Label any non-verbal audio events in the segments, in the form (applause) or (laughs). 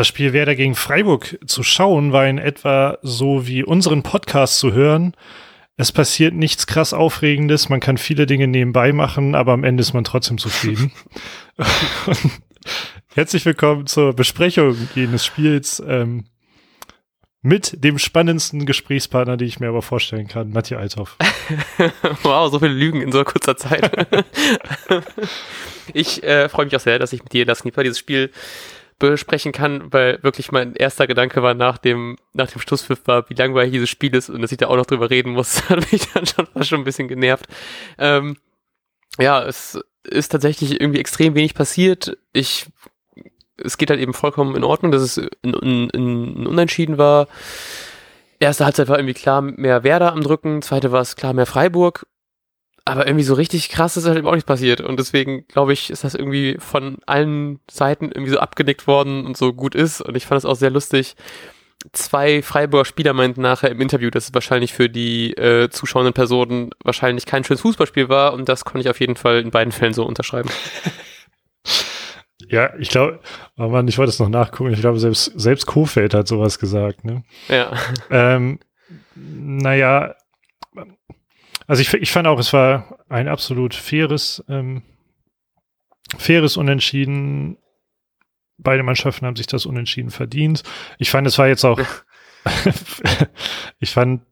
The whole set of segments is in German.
das Spiel Werder gegen Freiburg zu schauen, war in etwa so wie unseren Podcast zu hören. Es passiert nichts krass Aufregendes, man kann viele Dinge nebenbei machen, aber am Ende ist man trotzdem zufrieden. (laughs) Herzlich willkommen zur Besprechung jenes Spiels ähm, mit dem spannendsten Gesprächspartner, den ich mir aber vorstellen kann, Matthias Althoff. (laughs) wow, so viele Lügen in so kurzer Zeit. (laughs) ich äh, freue mich auch sehr, dass ich mit dir, das Sniper, dieses Spiel besprechen kann, weil wirklich mein erster Gedanke war nach dem, nach dem Schlusspfiff war, wie langweilig dieses Spiel ist und dass ich da auch noch drüber reden muss, (laughs) hat mich dann schon fast schon ein bisschen genervt. Ähm, ja, es ist tatsächlich irgendwie extrem wenig passiert. Ich, es geht halt eben vollkommen in Ordnung, dass es ein, ein, ein Unentschieden war. Erste Halbzeit war irgendwie klar mehr Werder am Drücken, zweite war es klar mehr Freiburg aber irgendwie so richtig krass ist halt auch nicht passiert. Und deswegen, glaube ich, ist das irgendwie von allen Seiten irgendwie so abgenickt worden und so gut ist. Und ich fand es auch sehr lustig. Zwei Freiburger Spieler meinten nachher im Interview, dass es wahrscheinlich für die äh, zuschauenden Personen wahrscheinlich kein schönes Fußballspiel war. Und das konnte ich auf jeden Fall in beiden Fällen so unterschreiben. (laughs) Ja, ich glaube, oh Mann, ich wollte es noch nachgucken. Ich glaube, selbst, selbst Kofeld hat sowas gesagt, ne? Ja. Ähm, naja, also ich, ich fand auch, es war ein absolut faires, ähm, faires Unentschieden. Beide Mannschaften haben sich das Unentschieden verdient. Ich fand, es war jetzt auch, (laughs) ich fand,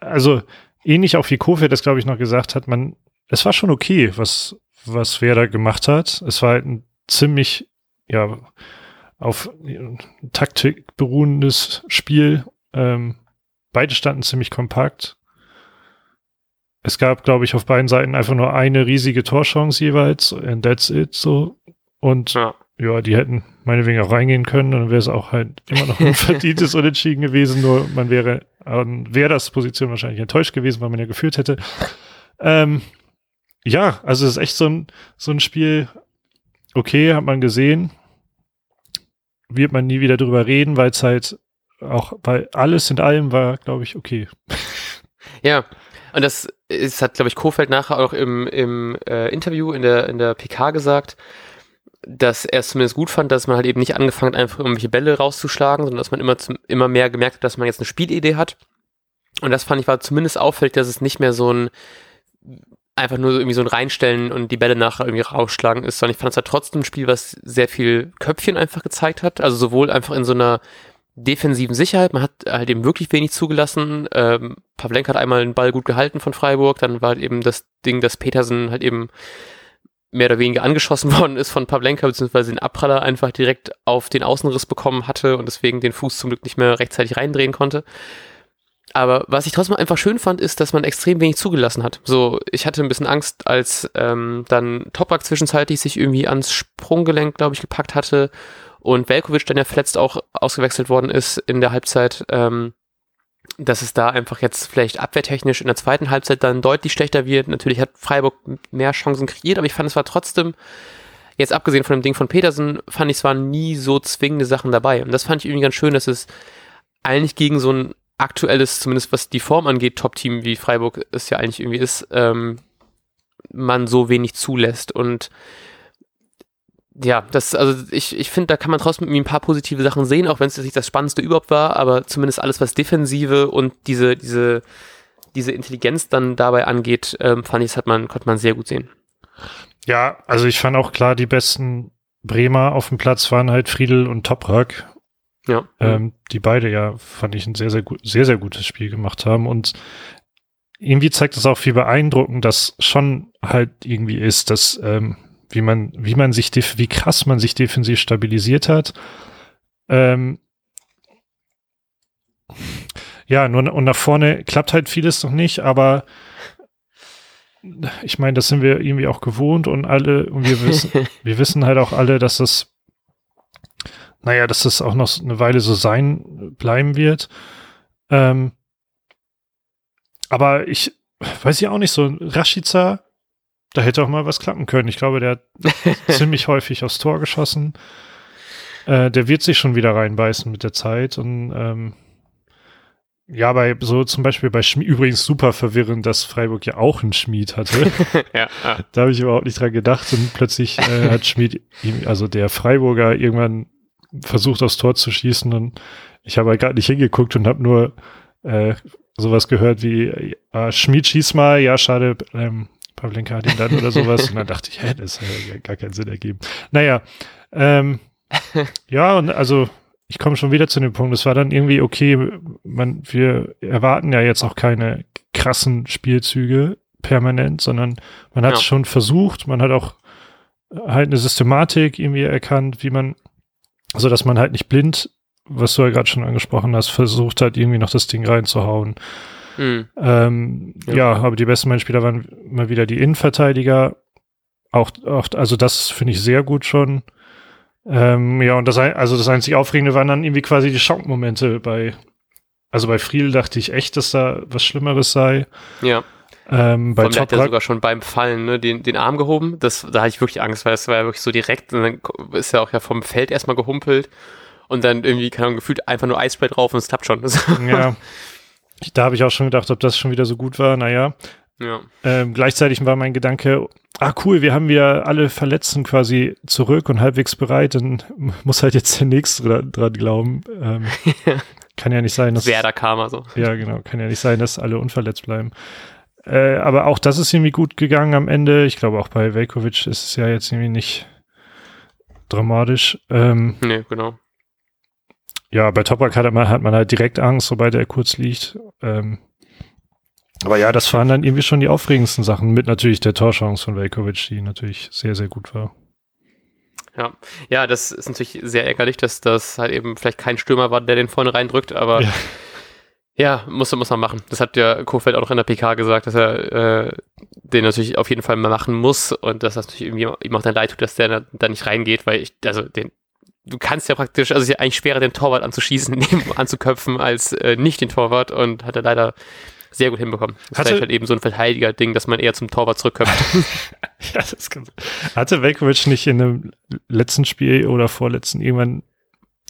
also ähnlich auch wie Kofeld das, glaube ich, noch gesagt hat, man, es war schon okay, was, was Werder gemacht hat. Es war halt ein ziemlich, ja, auf Taktik beruhendes Spiel. Ähm, beide standen ziemlich kompakt es gab, glaube ich, auf beiden Seiten einfach nur eine riesige Torchance jeweils and that's it so. Und ja, ja die hätten meinetwegen auch reingehen können, dann wäre es auch halt immer noch ein (laughs) verdientes Unentschieden gewesen, nur man wäre an wäre das Position wahrscheinlich enttäuscht gewesen, weil man ja geführt hätte. Ähm, ja, also es ist echt so ein, so ein Spiel, okay, hat man gesehen, wird man nie wieder drüber reden, weil es halt auch, weil alles in allem war, glaube ich, okay. Ja, und das ist, hat, glaube ich, Kofeld nachher auch im, im äh, Interview in der, in der PK gesagt, dass er es zumindest gut fand, dass man halt eben nicht angefangen hat, einfach irgendwelche Bälle rauszuschlagen, sondern dass man immer, zum, immer mehr gemerkt hat, dass man jetzt eine Spielidee hat. Und das fand ich war zumindest auffällig, dass es nicht mehr so ein einfach nur irgendwie so ein Reinstellen und die Bälle nachher irgendwie rausschlagen ist, sondern ich fand es halt trotzdem ein Spiel, was sehr viel Köpfchen einfach gezeigt hat. Also sowohl einfach in so einer defensiven Sicherheit. Man hat halt eben wirklich wenig zugelassen. Ähm, Pavlenka hat einmal den Ball gut gehalten von Freiburg. Dann war halt eben das Ding, dass Petersen halt eben mehr oder weniger angeschossen (laughs) worden ist von Pavlenka, beziehungsweise den Abpraller einfach direkt auf den Außenriss bekommen hatte und deswegen den Fuß zum Glück nicht mehr rechtzeitig reindrehen konnte. Aber was ich trotzdem einfach schön fand, ist, dass man extrem wenig zugelassen hat. So, ich hatte ein bisschen Angst, als ähm, dann Toprak zwischenzeitlich sich irgendwie ans Sprunggelenk, glaube ich, gepackt hatte und Velkovic dann ja verletzt auch ausgewechselt worden ist in der Halbzeit, ähm, dass es da einfach jetzt vielleicht abwehrtechnisch in der zweiten Halbzeit dann deutlich schlechter wird. Natürlich hat Freiburg mehr Chancen kreiert, aber ich fand, es war trotzdem, jetzt abgesehen von dem Ding von Petersen, fand ich, es waren nie so zwingende Sachen dabei. Und das fand ich irgendwie ganz schön, dass es eigentlich gegen so ein aktuelles, zumindest was die Form angeht, Top-Team wie Freiburg es ja eigentlich irgendwie ist, ähm, man so wenig zulässt. Und ja, das, also ich, ich finde, da kann man trotzdem ein paar positive Sachen sehen, auch wenn es nicht das Spannendste überhaupt war, aber zumindest alles, was Defensive und diese, diese, diese Intelligenz dann dabei angeht, ähm, fand ich, das hat man, konnte man sehr gut sehen. Ja, also ich fand auch klar, die besten Bremer auf dem Platz waren halt Friedel und Toprak. Ja. Ähm, die beide ja, fand ich ein sehr, sehr gut, sehr, sehr gutes Spiel gemacht haben und irgendwie zeigt es auch, wie beeindruckend das schon halt irgendwie ist, dass ähm, wie man, wie man sich, wie krass man sich defensiv stabilisiert hat. Ähm, ja, nur und nach vorne klappt halt vieles noch nicht, aber ich meine, das sind wir irgendwie auch gewohnt und alle, und wir wissen, (laughs) wir wissen halt auch alle, dass das, naja, dass das auch noch eine Weile so sein bleiben wird. Ähm, aber ich weiß ja auch nicht, so Rashica da hätte auch mal was klappen können. Ich glaube, der hat (laughs) ziemlich häufig aufs Tor geschossen. Äh, der wird sich schon wieder reinbeißen mit der Zeit. Und ähm, ja, bei so zum Beispiel bei Schmied, übrigens super verwirrend, dass Freiburg ja auch einen Schmied hatte. (laughs) ja, ja. Da habe ich überhaupt nicht dran gedacht und plötzlich äh, (laughs) hat Schmied, also der Freiburger, irgendwann versucht aufs Tor zu schießen und ich habe halt gerade nicht hingeguckt und habe nur äh, sowas gehört wie äh, Schmied schieß mal, ja schade, ähm, Pavlenka hat ihn dann oder sowas und dann (laughs) dachte ich, hä, das hat ja gar keinen Sinn ergeben. Naja, ähm, (laughs) ja und also ich komme schon wieder zu dem Punkt, es war dann irgendwie okay, man, wir erwarten ja jetzt auch keine krassen Spielzüge permanent, sondern man hat es ja. schon versucht, man hat auch halt eine Systematik irgendwie erkannt, wie man, so dass man halt nicht blind, was du ja gerade schon angesprochen hast, versucht hat, irgendwie noch das Ding reinzuhauen. Mhm. Ähm, ja. ja. aber die besten Spieler waren mal wieder die Innenverteidiger. Auch, auch also das finde ich sehr gut schon. Ähm, ja, und das, also das einzig Aufregende waren dann irgendwie quasi die Schockmomente bei, also bei Friedel dachte ich echt, dass da was Schlimmeres sei. Ja. Ähm, bei Tom hat ja sogar schon beim Fallen ne, den, den Arm gehoben. Das, da hatte ich wirklich Angst, weil es war ja wirklich so direkt und dann ist er auch ja vom Feld erstmal gehumpelt und dann irgendwie, keine Ahnung, gefühlt einfach nur Eisspray drauf und es klappt schon. (laughs) ja. Da habe ich auch schon gedacht, ob das schon wieder so gut war. Naja. Ja. Ähm, gleichzeitig war mein Gedanke, ah cool, wir haben ja alle Verletzten quasi zurück und halbwegs bereit, dann (laughs) muss halt jetzt der Nächste dran glauben. Ähm, (laughs) kann ja nicht sein, dass. Wer da kam also. Ja, genau. Kann ja nicht sein, dass alle unverletzt bleiben. Äh, aber auch das ist irgendwie gut gegangen am Ende. Ich glaube, auch bei Velkovic ist es ja jetzt irgendwie nicht dramatisch. Ähm, nee, genau. Ja, bei Toprak hat man, hat man halt direkt Angst, sobald er kurz liegt. Ähm, aber ja, das waren dann irgendwie schon die aufregendsten Sachen, mit natürlich der Torchance von Velkovic, die natürlich sehr, sehr gut war. Ja, ja, das ist natürlich sehr ärgerlich, dass das halt eben vielleicht kein Stürmer war, der den vorne reindrückt, aber ja. Ja, muss, muss man machen. Das hat ja Kofeld auch noch in der PK gesagt, dass er äh, den natürlich auf jeden Fall mal machen muss und dass das natürlich irgendwie ihm auch dann leid tut, dass der da, da nicht reingeht, weil ich, also den, du kannst ja praktisch, also es ist ja eigentlich schwerer, den Torwart anzuschießen, (laughs) neben, anzuköpfen, als äh, nicht den Torwart und hat er leider sehr gut hinbekommen. Das hatte, ist halt eben so ein Verteidiger-Ding, dass man eher zum Torwart zurückköpft. (laughs) (laughs) ja, das kann Hatte Velkovic nicht in einem letzten Spiel oder vorletzten irgendwann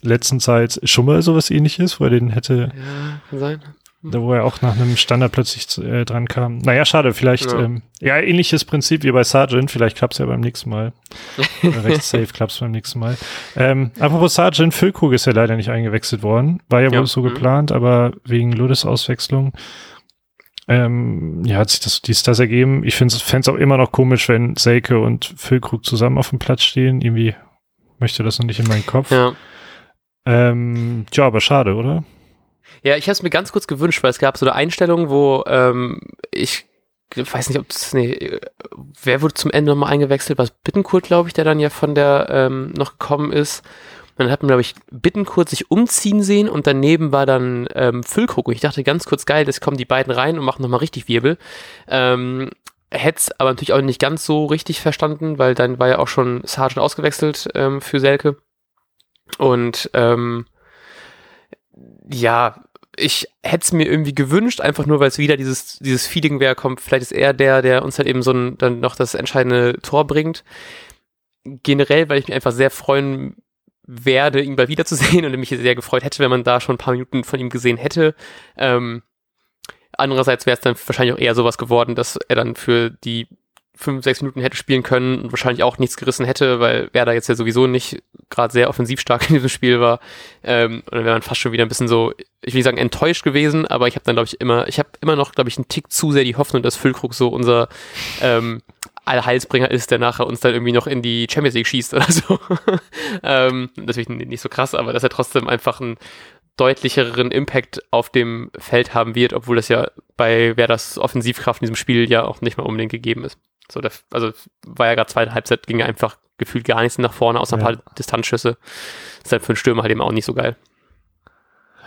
letzten Zeit schon mal sowas ähnliches, wo er den hätte. Ja, kann sein. Da wo er auch nach einem Standard plötzlich äh, dran kam. Naja, schade, vielleicht, ja. Ähm, ja, ähnliches Prinzip wie bei Sargent, vielleicht klappt's ja beim nächsten Mal. (laughs) Recht safe klappt's beim nächsten Mal. Ähm, apropos Sargent, Füllkrug ist ja leider nicht eingewechselt worden. War ja, ja. wohl so mhm. geplant, aber wegen Ludes Auswechslung ähm, ja, hat sich das, dies, das ergeben. Ich finde es auch immer noch komisch, wenn Selke und Füllkrug zusammen auf dem Platz stehen. Irgendwie möchte das noch nicht in meinen Kopf. Ja. Ähm, ja, aber schade, oder? Ja, ich habe es mir ganz kurz gewünscht, weil es gab so eine Einstellung, wo ähm, ich weiß nicht, ob das, nee, wer wurde zum Ende nochmal eingewechselt? Was Bittenkurt, glaube ich, der dann ja von der ähm, noch gekommen ist. Dann hat man, glaube ich, Bittenkurt sich umziehen sehen und daneben war dann ähm, Füllkrug. Und ich dachte ganz kurz, geil, das kommen die beiden rein und machen nochmal richtig Wirbel. Ähm, Hätte aber natürlich auch nicht ganz so richtig verstanden, weil dann war ja auch schon Sargent ausgewechselt ähm, für Selke. Und ähm, ja, ich hätte es mir irgendwie gewünscht, einfach nur, weil es wieder dieses, dieses Feeling wäre, kommt, vielleicht ist er der, der uns halt eben so ein, dann noch das entscheidende Tor bringt. Generell, weil ich mich einfach sehr freuen werde, ihn mal wiederzusehen (laughs) und mich sehr gefreut hätte, wenn man da schon ein paar Minuten von ihm gesehen hätte. Ähm, andererseits wäre es dann wahrscheinlich auch eher sowas geworden, dass er dann für die fünf, sechs Minuten hätte spielen können und wahrscheinlich auch nichts gerissen hätte, weil Werder jetzt ja sowieso nicht gerade sehr offensiv stark (laughs) in diesem Spiel war. Ähm, und dann wäre man fast schon wieder ein bisschen so, ich will nicht sagen enttäuscht gewesen, aber ich habe dann, glaube ich, immer, ich habe immer noch, glaube ich, einen Tick zu sehr die Hoffnung, dass Füllkrug so unser ähm, Allheilsbringer ist, der nachher uns dann irgendwie noch in die Champions League schießt oder so. (laughs) ähm, natürlich nicht so krass, aber dass er trotzdem einfach einen deutlicheren Impact auf dem Feld haben wird, obwohl das ja bei Werders Offensivkraft in diesem Spiel ja auch nicht mehr unbedingt gegeben ist. So, der, also war ja gerade zweite Halbzeit, ging einfach gefühlt gar nichts nach vorne, außer ein ja. paar Distanzschüsse. Ist halt für einen Stürmer halt eben auch nicht so geil.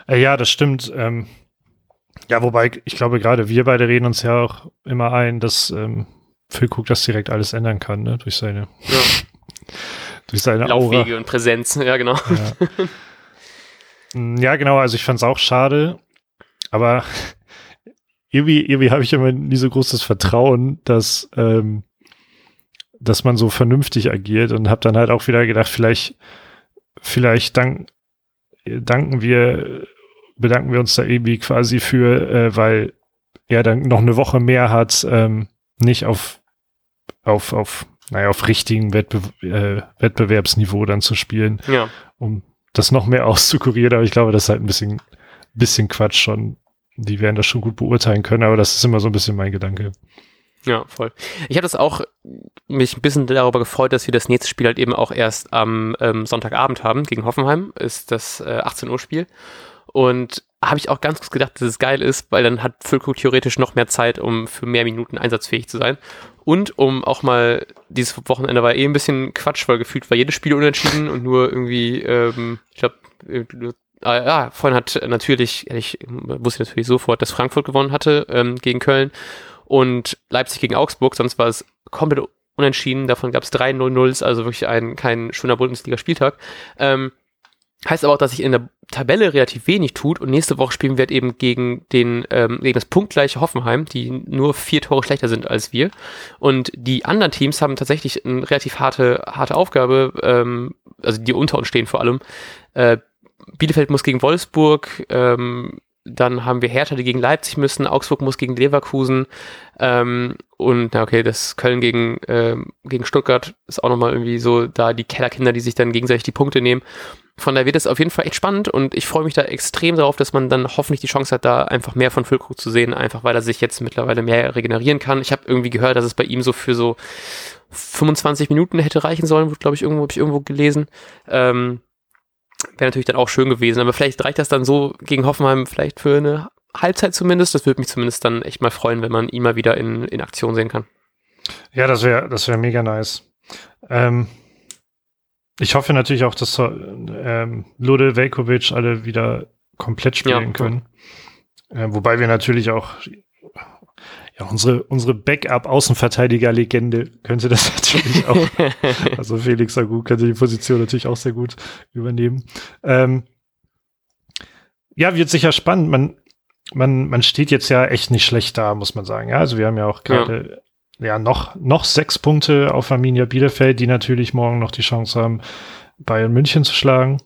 Äh, ja, das stimmt. Ähm, ja, wobei, ich glaube, gerade wir beide reden uns ja auch immer ein, dass ähm, Phil Cook das direkt alles ändern kann, ne? Durch seine, ja. (laughs) durch seine Laufwege Aura. und Präsenz, ja, genau. Ja. (laughs) Mm, ja, genau, also ich fand es auch schade, aber irgendwie, irgendwie habe ich immer nie so großes Vertrauen, dass, ähm, dass man so vernünftig agiert und habe dann halt auch wieder gedacht, vielleicht, vielleicht dank, danken wir, bedanken wir uns da irgendwie quasi für, äh, weil er dann noch eine Woche mehr hat, ähm, nicht auf, auf, auf, naja, auf richtigen Wettbe äh, Wettbewerbsniveau dann zu spielen. Ja. Um das noch mehr (laughs) auszukurieren, aber ich glaube, das ist halt ein bisschen, bisschen Quatsch schon. Die werden das schon gut beurteilen können, aber das ist immer so ein bisschen mein Gedanke. Ja, voll. Ich habe das auch mich ein bisschen darüber gefreut, dass wir das nächste Spiel halt eben auch erst am ähm, Sonntagabend haben gegen Hoffenheim, ist das äh, 18 Uhr Spiel. Und habe ich auch ganz kurz gedacht, dass es geil ist, weil dann hat Füllkrug theoretisch noch mehr Zeit, um für mehr Minuten einsatzfähig zu sein. Und um auch mal, dieses Wochenende war eh ein bisschen Quatsch, weil gefühlt war jedes Spiel unentschieden und nur irgendwie, ähm, ich glaube, Ah, ja, vorhin hat natürlich, ich wusste natürlich sofort, dass Frankfurt gewonnen hatte ähm, gegen Köln und Leipzig gegen Augsburg, sonst war es komplett unentschieden, davon gab es drei 0-0s, also wirklich ein, kein schöner Bundesliga-Spieltag. Ähm, heißt aber auch, dass sich in der Tabelle relativ wenig tut und nächste Woche spielen wir halt eben gegen den, ähm, gegen das punktgleiche Hoffenheim, die nur vier Tore schlechter sind als wir. Und die anderen Teams haben tatsächlich eine relativ harte, harte Aufgabe, ähm, also die unter uns stehen vor allem. Äh, Bielefeld muss gegen Wolfsburg, ähm, dann haben wir Hertha, die gegen Leipzig müssen, Augsburg muss gegen Leverkusen ähm, und na okay, das Köln gegen, ähm, gegen Stuttgart ist auch nochmal irgendwie so da die Kellerkinder, die sich dann gegenseitig die Punkte nehmen. Von daher wird es auf jeden Fall echt spannend und ich freue mich da extrem darauf, dass man dann hoffentlich die Chance hat, da einfach mehr von Füllkrug zu sehen, einfach weil er sich jetzt mittlerweile mehr regenerieren kann. Ich habe irgendwie gehört, dass es bei ihm so für so 25 Minuten hätte reichen sollen, glaube ich, irgendwo, habe ich irgendwo gelesen. Ähm, Wäre natürlich dann auch schön gewesen, aber vielleicht reicht das dann so gegen Hoffenheim vielleicht für eine Halbzeit zumindest. Das würde mich zumindest dann echt mal freuen, wenn man ihn mal wieder in, in Aktion sehen kann. Ja, das wäre das wäre mega nice. Ähm, ich hoffe natürlich auch, dass ähm, Lode Velkovic alle wieder komplett spielen ja, können. Äh, wobei wir natürlich auch ja, unsere, unsere Backup-Außenverteidiger-Legende könnte das (laughs) natürlich auch. (laughs) also Felix Agu könnte die Position natürlich auch sehr gut übernehmen. Ähm, ja, wird sicher spannend. Man, man, man steht jetzt ja echt nicht schlecht da, muss man sagen. Ja, also wir haben ja auch gerade ja. ja. noch, noch sechs Punkte auf Arminia Bielefeld, die natürlich morgen noch die Chance haben, Bayern München zu schlagen.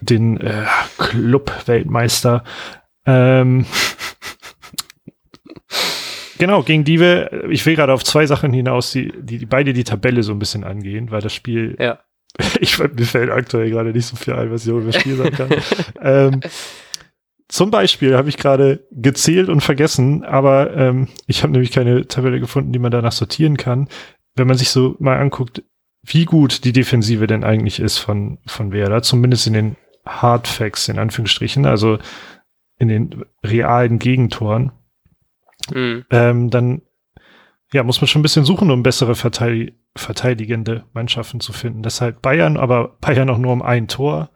Den äh, Club-Weltmeister. Ähm, Genau, gegen die wir, ich will gerade auf zwei Sachen hinaus, die, die, die beide die Tabelle so ein bisschen angehen, weil das Spiel, ja. (laughs) ich mir fällt aktuell gerade nicht so viel ein, was ich über das Spiel sagen kann. (laughs) ähm, zum Beispiel habe ich gerade gezählt und vergessen, aber ähm, ich habe nämlich keine Tabelle gefunden, die man danach sortieren kann. Wenn man sich so mal anguckt, wie gut die Defensive denn eigentlich ist von, von Werder, zumindest in den Hard Facts, in Anführungsstrichen, also in den realen Gegentoren, mhm. ähm, dann ja, muss man schon ein bisschen suchen, um bessere Verteid verteidigende Mannschaften zu finden. Deshalb Bayern, aber Bayern auch nur um ein Tor.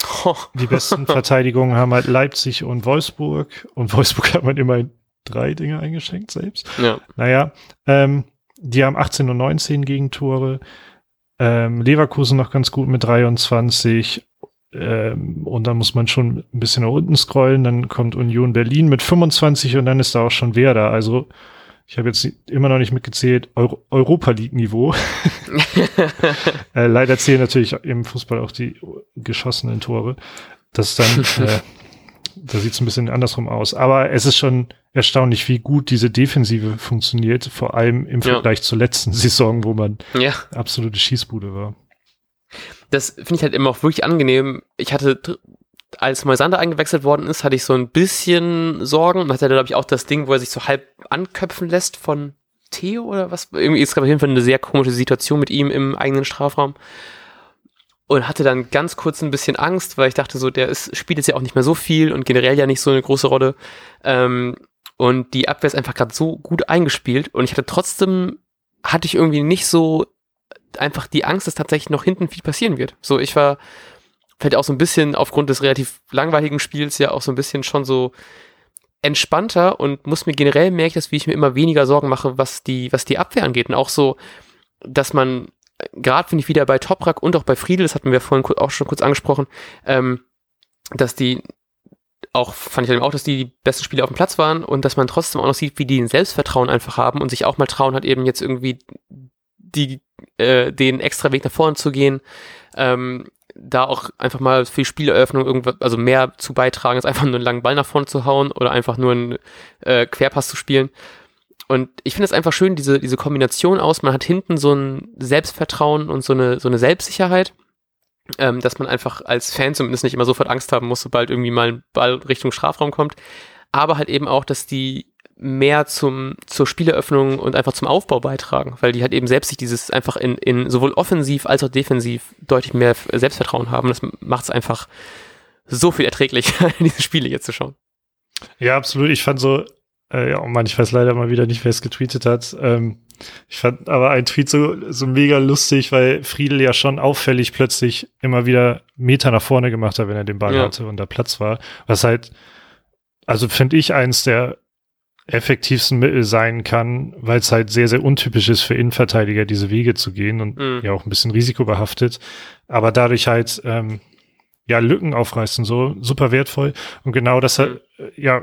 (laughs) Die besten Verteidigungen haben halt Leipzig und Wolfsburg. Und Wolfsburg hat man immerhin drei Dinge eingeschenkt selbst. Ja. Naja, ähm, die haben 18 und 19 Gegentore. Ähm, Leverkusen noch ganz gut mit 23 ähm, und dann muss man schon ein bisschen nach unten scrollen. Dann kommt Union Berlin mit 25 und dann ist da auch schon Werder. Also ich habe jetzt immer noch nicht mitgezählt, Euro Europa League-Niveau. (laughs) äh, leider zählen natürlich im Fußball auch die geschossenen Tore. Das dann, (laughs) äh, da sieht es ein bisschen andersrum aus. Aber es ist schon erstaunlich, wie gut diese Defensive funktioniert, vor allem im Vergleich ja. zur letzten Saison, wo man ja. absolute Schießbude war das finde ich halt immer auch wirklich angenehm. Ich hatte, als Moisander eingewechselt worden ist, hatte ich so ein bisschen Sorgen. Man hatte, glaube ich, auch das Ding, wo er sich so halb anköpfen lässt von Theo oder was. Irgendwie ist es auf jeden Fall eine sehr komische Situation mit ihm im eigenen Strafraum. Und hatte dann ganz kurz ein bisschen Angst, weil ich dachte so, der ist, spielt jetzt ja auch nicht mehr so viel und generell ja nicht so eine große Rolle. Ähm, und die Abwehr ist einfach gerade so gut eingespielt und ich hatte trotzdem, hatte ich irgendwie nicht so einfach die Angst, dass tatsächlich noch hinten viel passieren wird. So, ich war vielleicht auch so ein bisschen aufgrund des relativ langweiligen Spiels ja auch so ein bisschen schon so entspannter und muss mir generell merke ich das, wie ich mir immer weniger Sorgen mache, was die, was die Abwehr angeht. Und auch so, dass man, gerade finde ich wieder bei Toprak und auch bei Friedel, das hatten wir vorhin auch schon kurz angesprochen, ähm, dass die auch, fand ich dann auch, dass die die besten Spieler auf dem Platz waren und dass man trotzdem auch noch sieht, wie die ein Selbstvertrauen einfach haben und sich auch mal trauen hat, eben jetzt irgendwie die, äh, den extra Weg nach vorne zu gehen, ähm, da auch einfach mal für die Spieleröffnung irgendwas, also mehr zu beitragen, als einfach nur einen langen Ball nach vorne zu hauen oder einfach nur einen äh, Querpass zu spielen. Und ich finde es einfach schön, diese, diese Kombination aus, man hat hinten so ein Selbstvertrauen und so eine, so eine Selbstsicherheit. ähm, dass man einfach als Fan zumindest nicht immer sofort Angst haben muss, sobald irgendwie mal ein Ball Richtung Strafraum kommt. Aber halt eben auch, dass die mehr zum, zur Spieleröffnung und einfach zum Aufbau beitragen, weil die halt eben selbst sich dieses einfach in, in sowohl offensiv als auch defensiv deutlich mehr Selbstvertrauen haben. Das macht es einfach so viel erträglicher, (laughs) diese Spiele jetzt zu schauen. Ja, absolut. Ich fand so, äh, ja, oh Mann, ich weiß leider mal wieder nicht, wer es getweetet hat. Ähm, ich fand aber ein Tweet so, so mega lustig, weil Friedel ja schon auffällig plötzlich immer wieder Meter nach vorne gemacht hat, wenn er den Ball ja. hatte und da Platz war. Was halt, also finde ich eins der effektivsten Mittel sein kann, weil es halt sehr, sehr untypisch ist für Innenverteidiger, diese Wege zu gehen und mhm. ja auch ein bisschen risikobehaftet, aber dadurch halt ähm, ja Lücken aufreißen, so super wertvoll. Und genau das mhm. ja,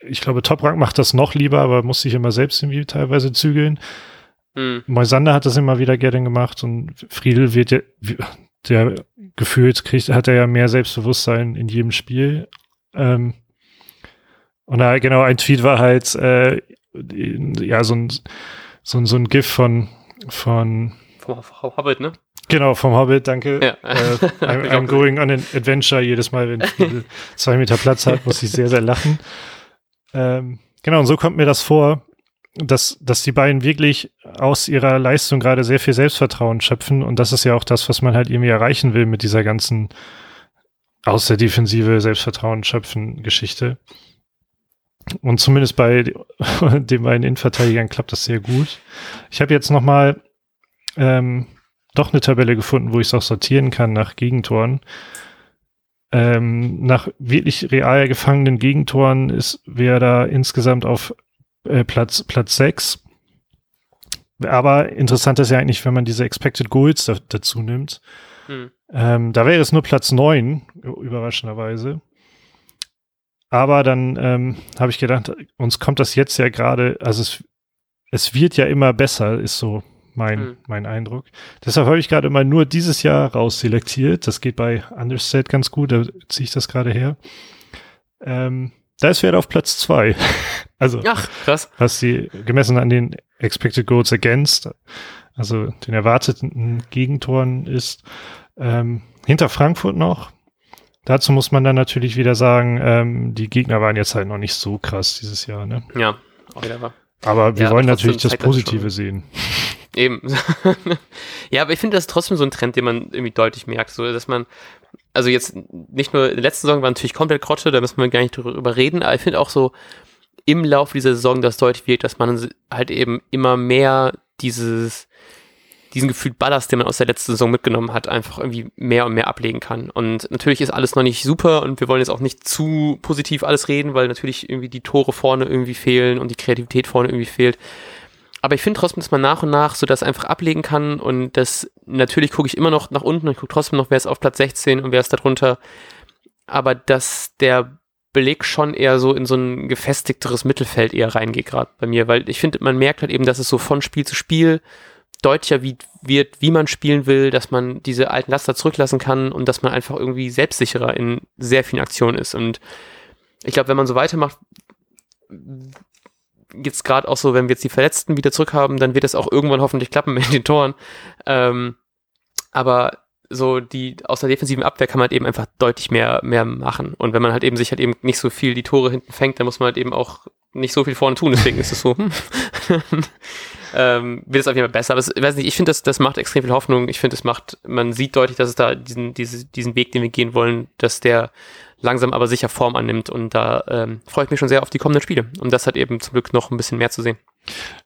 ich glaube, Toprank macht das noch lieber, aber muss sich immer selbst irgendwie teilweise zügeln. Mhm. Moisander hat das immer wieder gerne gemacht und Friedel wird ja, der gefühlt kriegt, hat er ja mehr Selbstbewusstsein in jedem Spiel. Ähm, und da, genau, ein Tweet war halt, äh, ja, so ein, so ein, so ein GIF von, von, vom Hobbit, ne? Genau, vom Hobbit, danke. Ja. Äh, I'm, (laughs) I'm going on an adventure. Jedes Mal, wenn (laughs) Friedel zwei Meter Platz hat, muss ich sehr, sehr lachen. Ähm, genau, und so kommt mir das vor, dass, dass die beiden wirklich aus ihrer Leistung gerade sehr viel Selbstvertrauen schöpfen. Und das ist ja auch das, was man halt irgendwie erreichen will mit dieser ganzen aus der Defensive Selbstvertrauen schöpfen Geschichte. Und zumindest bei (laughs) den beiden Innenverteidigern klappt das sehr gut. Ich habe jetzt noch mal ähm, doch eine Tabelle gefunden, wo ich es auch sortieren kann nach Gegentoren. Ähm, nach wirklich real gefangenen Gegentoren ist wer da insgesamt auf äh, Platz Platz 6. Aber interessant ist ja eigentlich, wenn man diese Expected Goals da, dazu nimmt. Hm. Ähm, da wäre es nur Platz 9, überraschenderweise. Aber dann ähm, habe ich gedacht, uns kommt das jetzt ja gerade, also es, es wird ja immer besser, ist so mein, mhm. mein Eindruck. Deshalb habe ich gerade mal nur dieses Jahr rausselektiert. Das geht bei Understate ganz gut, da ziehe ich das gerade her. Ähm, da ist Werder auf Platz zwei. (laughs) also, Ach, krass. was die gemessen an den Expected Goals Against, also den erwarteten Gegentoren ist, ähm, hinter Frankfurt noch Dazu muss man dann natürlich wieder sagen, ähm, die Gegner waren jetzt halt noch nicht so krass dieses Jahr. Ne? Ja, auch wieder wahr. Aber wir ja, wollen natürlich das Positive das sehen. (laughs) Eben. (laughs) ja, aber ich finde das ist trotzdem so ein Trend, den man irgendwie deutlich merkt, so dass man, also jetzt nicht nur in der letzten Saison war natürlich komplett Grotte, da müssen wir gar nicht drüber reden, aber ich finde auch so im Laufe dieser Saison, dass deutlich wird, dass man halt eben immer mehr dieses diesen gefühlt Ballast, den man aus der letzten Saison mitgenommen hat, einfach irgendwie mehr und mehr ablegen kann. Und natürlich ist alles noch nicht super und wir wollen jetzt auch nicht zu positiv alles reden, weil natürlich irgendwie die Tore vorne irgendwie fehlen und die Kreativität vorne irgendwie fehlt. Aber ich finde trotzdem, dass man nach und nach so das einfach ablegen kann und das natürlich gucke ich immer noch nach unten und gucke trotzdem noch, wer ist auf Platz 16 und wer ist darunter. Aber dass der Beleg schon eher so in so ein gefestigteres Mittelfeld eher reingeht gerade bei mir, weil ich finde, man merkt halt eben, dass es so von Spiel zu Spiel deutlicher wie, wird, wie man spielen will, dass man diese alten Laster zurücklassen kann und dass man einfach irgendwie selbstsicherer in sehr vielen Aktionen ist. Und ich glaube, wenn man so weitermacht, jetzt gerade auch so, wenn wir jetzt die Verletzten wieder zurück haben, dann wird das auch irgendwann hoffentlich klappen mit den Toren. Ähm, aber so die aus der defensiven Abwehr kann man halt eben einfach deutlich mehr mehr machen und wenn man halt eben sich halt eben nicht so viel die Tore hinten fängt, dann muss man halt eben auch nicht so viel vorne tun, deswegen ist es so. Hm. (laughs) ähm, wird es auf jeden Fall besser. Aber es, ich weiß nicht, ich finde, das, das macht extrem viel Hoffnung. Ich finde, es macht, man sieht deutlich, dass es da diesen, diese, diesen Weg, den wir gehen wollen, dass der langsam aber sicher Form annimmt. Und da ähm, freue ich mich schon sehr auf die kommenden Spiele. Und das hat eben zum Glück noch ein bisschen mehr zu sehen.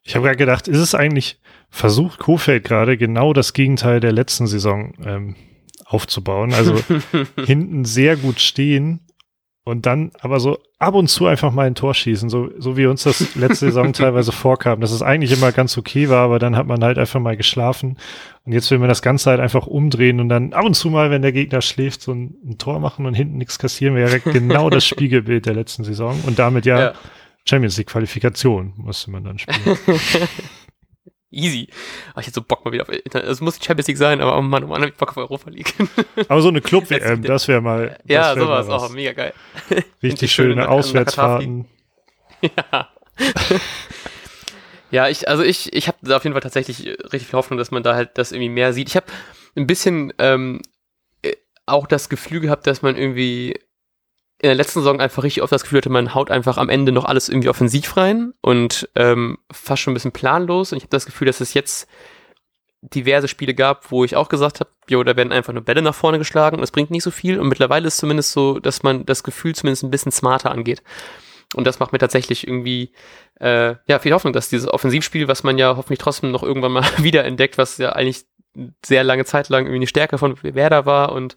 Ich habe gerade gedacht, ist es eigentlich, versucht Kofeld gerade genau das Gegenteil der letzten Saison ähm, aufzubauen? Also (laughs) hinten sehr gut stehen und dann aber so ab und zu einfach mal ein Tor schießen, so, so wie uns das letzte Saison (laughs) teilweise vorkam, dass es eigentlich immer ganz okay war, aber dann hat man halt einfach mal geschlafen. Und jetzt will man das Ganze halt einfach umdrehen und dann ab und zu mal, wenn der Gegner schläft, so ein, ein Tor machen und hinten nichts kassieren, wäre (laughs) genau das Spiegelbild der letzten Saison. Und damit ja, ja. Champions League Qualifikation musste man dann spielen. (laughs) Easy. Aber ich hätte so Bock mal wieder auf Internet. Es muss die Champions League sein, aber oh Mann, oh Mann, hab ich Bock auf Europa League. (laughs) aber so eine Club-WM, das wäre mal. Das ja, wär sowas auch, mega geil. Richtig schöne Auswärtsfahrten. (laughs) Ja. ja, ich, also ich, ich habe da auf jeden Fall tatsächlich richtig viel Hoffnung, dass man da halt das irgendwie mehr sieht. Ich habe ein bisschen ähm, auch das Gefühl gehabt, dass man irgendwie in der letzten Saison einfach richtig oft das Gefühl hatte, man haut einfach am Ende noch alles irgendwie offensiv rein und ähm, fast schon ein bisschen planlos. Und ich habe das Gefühl, dass es jetzt diverse Spiele gab, wo ich auch gesagt habe, jo, da werden einfach nur Bälle nach vorne geschlagen und es bringt nicht so viel. Und mittlerweile ist zumindest so, dass man das Gefühl zumindest ein bisschen smarter angeht. Und das macht mir tatsächlich irgendwie äh, ja viel Hoffnung, dass dieses Offensivspiel, was man ja hoffentlich trotzdem noch irgendwann mal (laughs) wieder entdeckt, was ja eigentlich sehr lange Zeit lang irgendwie eine Stärke von Werder war und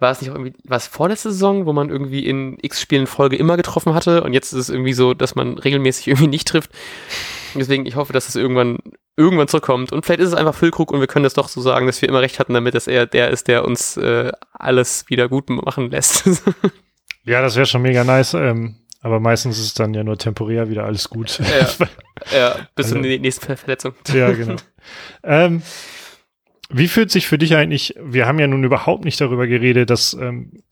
war es nicht irgendwie, war es vorletzte Saison, wo man irgendwie in x Spielen Folge immer getroffen hatte und jetzt ist es irgendwie so, dass man regelmäßig (laughs) irgendwie nicht trifft. Deswegen, ich hoffe, dass es irgendwann, irgendwann zurückkommt. Und vielleicht ist es einfach Füllkrug und wir können das doch so sagen, dass wir immer recht hatten damit, dass er der ist, der uns äh, alles wieder gut machen lässt. (laughs) ja, das wäre schon mega nice. Ähm, aber meistens ist es dann ja nur temporär wieder alles gut. Ja, (laughs) ja bis also, zur nächsten Verletzung. Ja, genau. ähm, wie fühlt sich für dich eigentlich, wir haben ja nun überhaupt nicht darüber geredet, dass, ähm,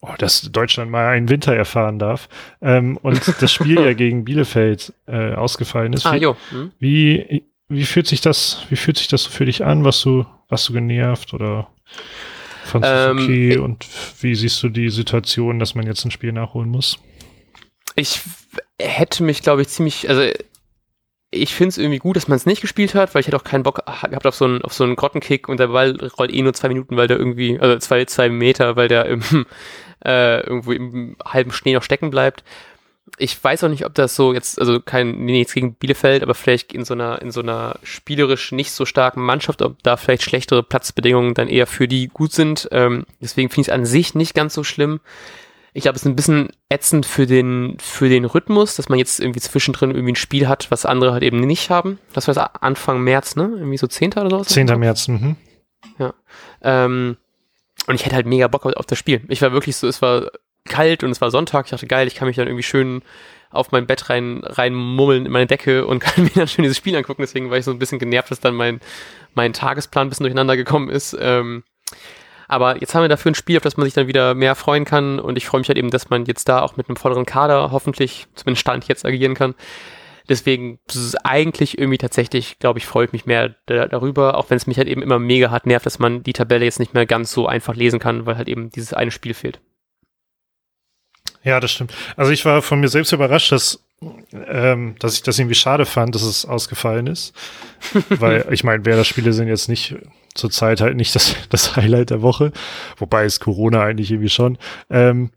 oh, dass Deutschland mal einen Winter erfahren darf ähm, und (laughs) das Spiel ja gegen Bielefeld äh, ausgefallen ist. Ah, wie, jo. Hm. wie, wie fühlt sich das, wie fühlt sich das so für dich an? Was du, was du genervt oder fandest du ähm, okay? Und wie siehst du die Situation, dass man jetzt ein Spiel nachholen muss? Ich hätte mich, glaube ich, ziemlich, also ich finde es irgendwie gut, dass man es nicht gespielt hat, weil ich hätte auch keinen Bock gehabt auf so einen, auf so einen Grottenkick und der Ball rollt eh nur zwei Minuten, weil der irgendwie, also zwei, zwei Meter, weil der im, (laughs) äh, irgendwo im halben Schnee noch stecken bleibt. Ich weiß auch nicht, ob das so jetzt, also kein, nee, nichts gegen Bielefeld, aber vielleicht in so einer, in so einer spielerisch nicht so starken Mannschaft, ob da vielleicht schlechtere Platzbedingungen dann eher für die gut sind. Ähm, deswegen finde ich es an sich nicht ganz so schlimm. Ich glaube, es ist ein bisschen ätzend für den, für den Rhythmus, dass man jetzt irgendwie zwischendrin irgendwie ein Spiel hat, was andere halt eben nicht haben. Das war Anfang März, ne? Irgendwie so 10. oder so? 10. März, mhm. Ja. Ähm, und ich hätte halt mega Bock auf das Spiel. Ich war wirklich so, es war kalt und es war Sonntag. Ich dachte, geil, ich kann mich dann irgendwie schön auf mein Bett rein, rein mummeln in meine Decke und (laughs) kann mir dann schön dieses Spiel angucken. Deswegen war ich so ein bisschen genervt, dass dann mein, mein Tagesplan ein bisschen durcheinander gekommen ist. Ähm, aber jetzt haben wir dafür ein Spiel, auf das man sich dann wieder mehr freuen kann. Und ich freue mich halt eben, dass man jetzt da auch mit einem volleren Kader hoffentlich, zumindest Stand jetzt agieren kann. Deswegen eigentlich irgendwie tatsächlich, glaube ich, freue ich mich mehr da, darüber, auch wenn es mich halt eben immer mega hart nervt, dass man die Tabelle jetzt nicht mehr ganz so einfach lesen kann, weil halt eben dieses eine Spiel fehlt. Ja, das stimmt. Also ich war von mir selbst überrascht, dass ähm, dass ich das irgendwie schade fand, dass es ausgefallen ist. (laughs) Weil ich meine, Werder-Spiele sind jetzt nicht zurzeit halt nicht das, (laughs) das Highlight der Woche, wobei es Corona eigentlich irgendwie schon. Ähm,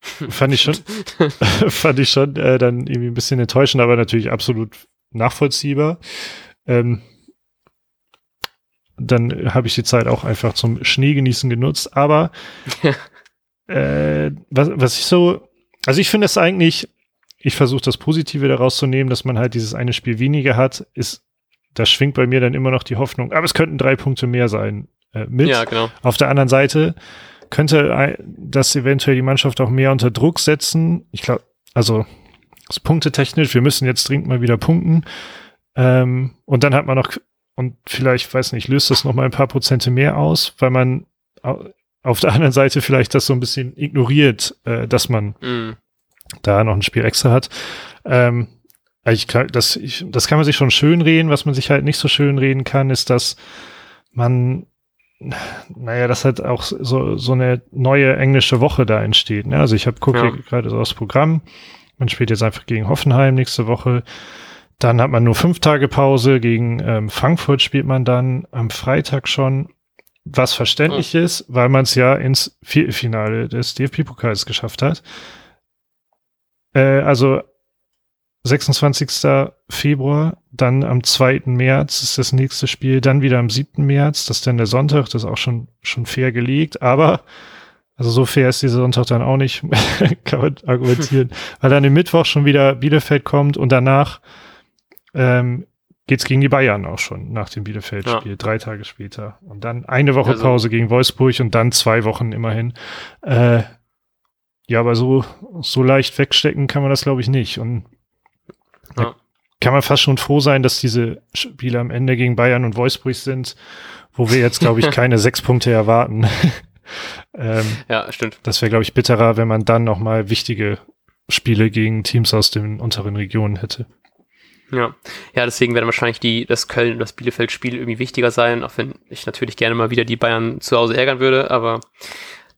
fand ich schon, (laughs) fand ich schon äh, dann irgendwie ein bisschen enttäuschend, aber natürlich absolut nachvollziehbar. Ähm, dann habe ich die Zeit auch einfach zum Schneegenießen genutzt. Aber äh, was, was ich so, also ich finde es eigentlich, ich versuche das Positive daraus zu nehmen, dass man halt dieses eine Spiel weniger hat, ist da schwingt bei mir dann immer noch die Hoffnung, aber es könnten drei Punkte mehr sein äh, mit. Ja, genau. Auf der anderen Seite könnte das eventuell die Mannschaft auch mehr unter Druck setzen. Ich glaube, also das punktetechnisch, wir müssen jetzt dringend mal wieder punkten. Ähm, und dann hat man noch, und vielleicht, weiß nicht, löst das noch mal ein paar Prozente mehr aus, weil man auf der anderen Seite vielleicht das so ein bisschen ignoriert, äh, dass man mm. Da noch ein Spiel extra hat. Ähm, ich, das, ich, das kann man sich schon schön reden. Was man sich halt nicht so schön reden kann, ist, dass man, naja, dass halt auch so, so eine neue englische Woche da entsteht. Ne? Also ich habe gucke ja. gerade so das Programm. Man spielt jetzt einfach gegen Hoffenheim nächste Woche. Dann hat man nur fünf Tage Pause. Gegen ähm, Frankfurt spielt man dann am Freitag schon. Was verständlich mhm. ist, weil man es ja ins Viertelfinale des DFB-Pokals geschafft hat. Äh, also 26. Februar, dann am 2. März ist das nächste Spiel, dann wieder am 7. März, das ist dann der Sonntag, das ist auch schon, schon fair gelegt, aber also so fair ist dieser Sonntag dann auch nicht, (laughs) kann man argumentieren, (laughs) weil dann im Mittwoch schon wieder Bielefeld kommt und danach ähm, geht's gegen die Bayern auch schon nach dem Bielefeld-Spiel, ja. drei Tage später. Und dann eine Woche also, Pause gegen Wolfsburg und dann zwei Wochen immerhin. Äh, ja, aber so, so leicht wegstecken kann man das, glaube ich, nicht. Und ja. Kann man fast schon froh sein, dass diese Spiele am Ende gegen Bayern und Wolfsburg sind, wo wir jetzt, glaube ich, (laughs) keine sechs Punkte erwarten. (laughs) ähm, ja, stimmt. Das wäre, glaube ich, bitterer, wenn man dann nochmal wichtige Spiele gegen Teams aus den unteren Regionen hätte. Ja, ja, deswegen werden wahrscheinlich die, das Köln und das Bielefeld-Spiel irgendwie wichtiger sein, auch wenn ich natürlich gerne mal wieder die Bayern zu Hause ärgern würde, aber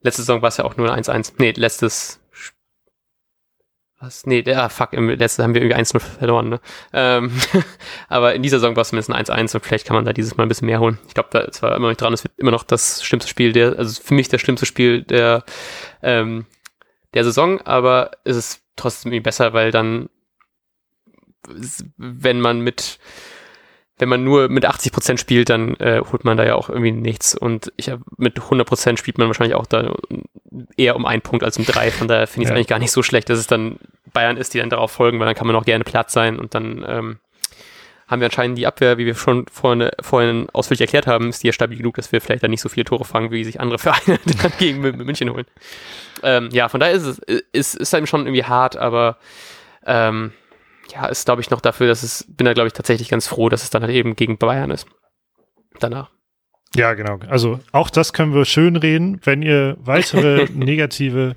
letzte Saison war es ja auch nur 1-1. Nee, letztes was? Nee, der, ah, fuck, im letzten haben wir irgendwie 1-0 verloren, ne? Ähm, (laughs) aber in dieser Saison war es zumindest ein 1-1 und vielleicht kann man da dieses Mal ein bisschen mehr holen. Ich glaube, da ist zwar immer noch dran, es wird immer noch das schlimmste Spiel der, also für mich das schlimmste Spiel der, ähm, der Saison, aber es ist trotzdem irgendwie besser, weil dann wenn man mit wenn man nur mit 80 Prozent spielt, dann äh, holt man da ja auch irgendwie nichts. Und ich hab, mit 100 Prozent spielt man wahrscheinlich auch da eher um einen Punkt als um drei. Von daher finde ich es ja. eigentlich gar nicht so schlecht, dass es dann Bayern ist, die dann darauf folgen, weil dann kann man auch gerne platt sein. Und dann ähm, haben wir anscheinend die Abwehr, wie wir schon vorhin, vorhin ausführlich erklärt haben, ist die ja stabil genug, dass wir vielleicht dann nicht so viele Tore fangen, wie sich andere (laughs) Vereine dann (laughs) gegen München holen. Ähm, ja, von daher ist es ist, ist halt schon irgendwie hart, aber ähm, ja, ist, glaube ich, noch dafür, dass es, bin da, glaube ich, tatsächlich ganz froh, dass es dann halt eben gegen Bayern ist. Danach. Ja, genau. Also auch das können wir schön reden. Wenn ihr weitere (laughs) negative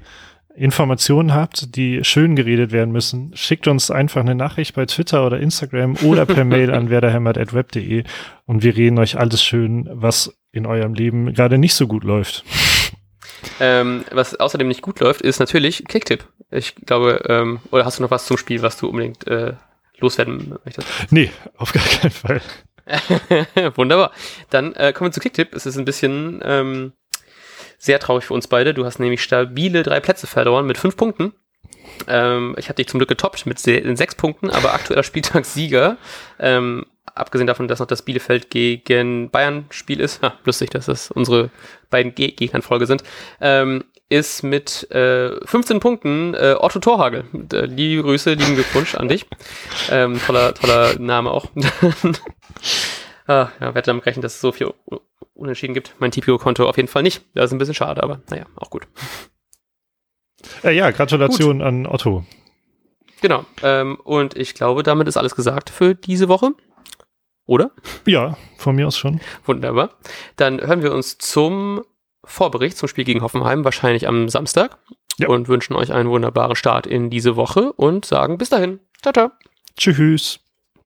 Informationen habt, die schön geredet werden müssen, schickt uns einfach eine Nachricht bei Twitter oder Instagram oder per (laughs) Mail an werderhämmert.web.de und wir reden euch alles schön, was in eurem Leben gerade nicht so gut läuft. Ähm, was außerdem nicht gut läuft, ist natürlich Kicktipp. Ich glaube, ähm, oder hast du noch was zum Spiel, was du unbedingt äh, loswerden möchtest? Nee, auf gar keinen Fall. (laughs) Wunderbar. Dann äh, kommen wir zu Kicktipp. Es ist ein bisschen ähm, sehr traurig für uns beide. Du hast nämlich stabile drei Plätze verloren mit fünf Punkten. Ähm, ich habe dich zum Glück getoppt mit sechs Punkten, aber aktueller (laughs) Spieltagssieger ähm, abgesehen davon, dass noch das Bielefeld gegen Bayern Spiel ist, (laughs) ha, lustig, dass das unsere beiden Ge Gegnernfolge sind, ähm, ist mit äh, 15 Punkten äh, Otto Torhagel. Äh, liebe Grüße, lieben Glückwunsch an dich. Ähm, toller, toller Name auch. (laughs) ah, ja, werde damit rechnen, dass es so viel Unentschieden gibt. Mein TPO-Konto auf jeden Fall nicht. Das ist ein bisschen schade, aber naja, auch gut. Äh, ja, Gratulation gut. an Otto. Genau. Ähm, und ich glaube, damit ist alles gesagt für diese Woche. Oder? Ja, von mir aus schon. Wunderbar. Dann hören wir uns zum Vorbericht zum Spiel gegen Hoffenheim, wahrscheinlich am Samstag. Ja. Und wünschen euch einen wunderbaren Start in diese Woche und sagen bis dahin. Ciao, ciao. Tschüss.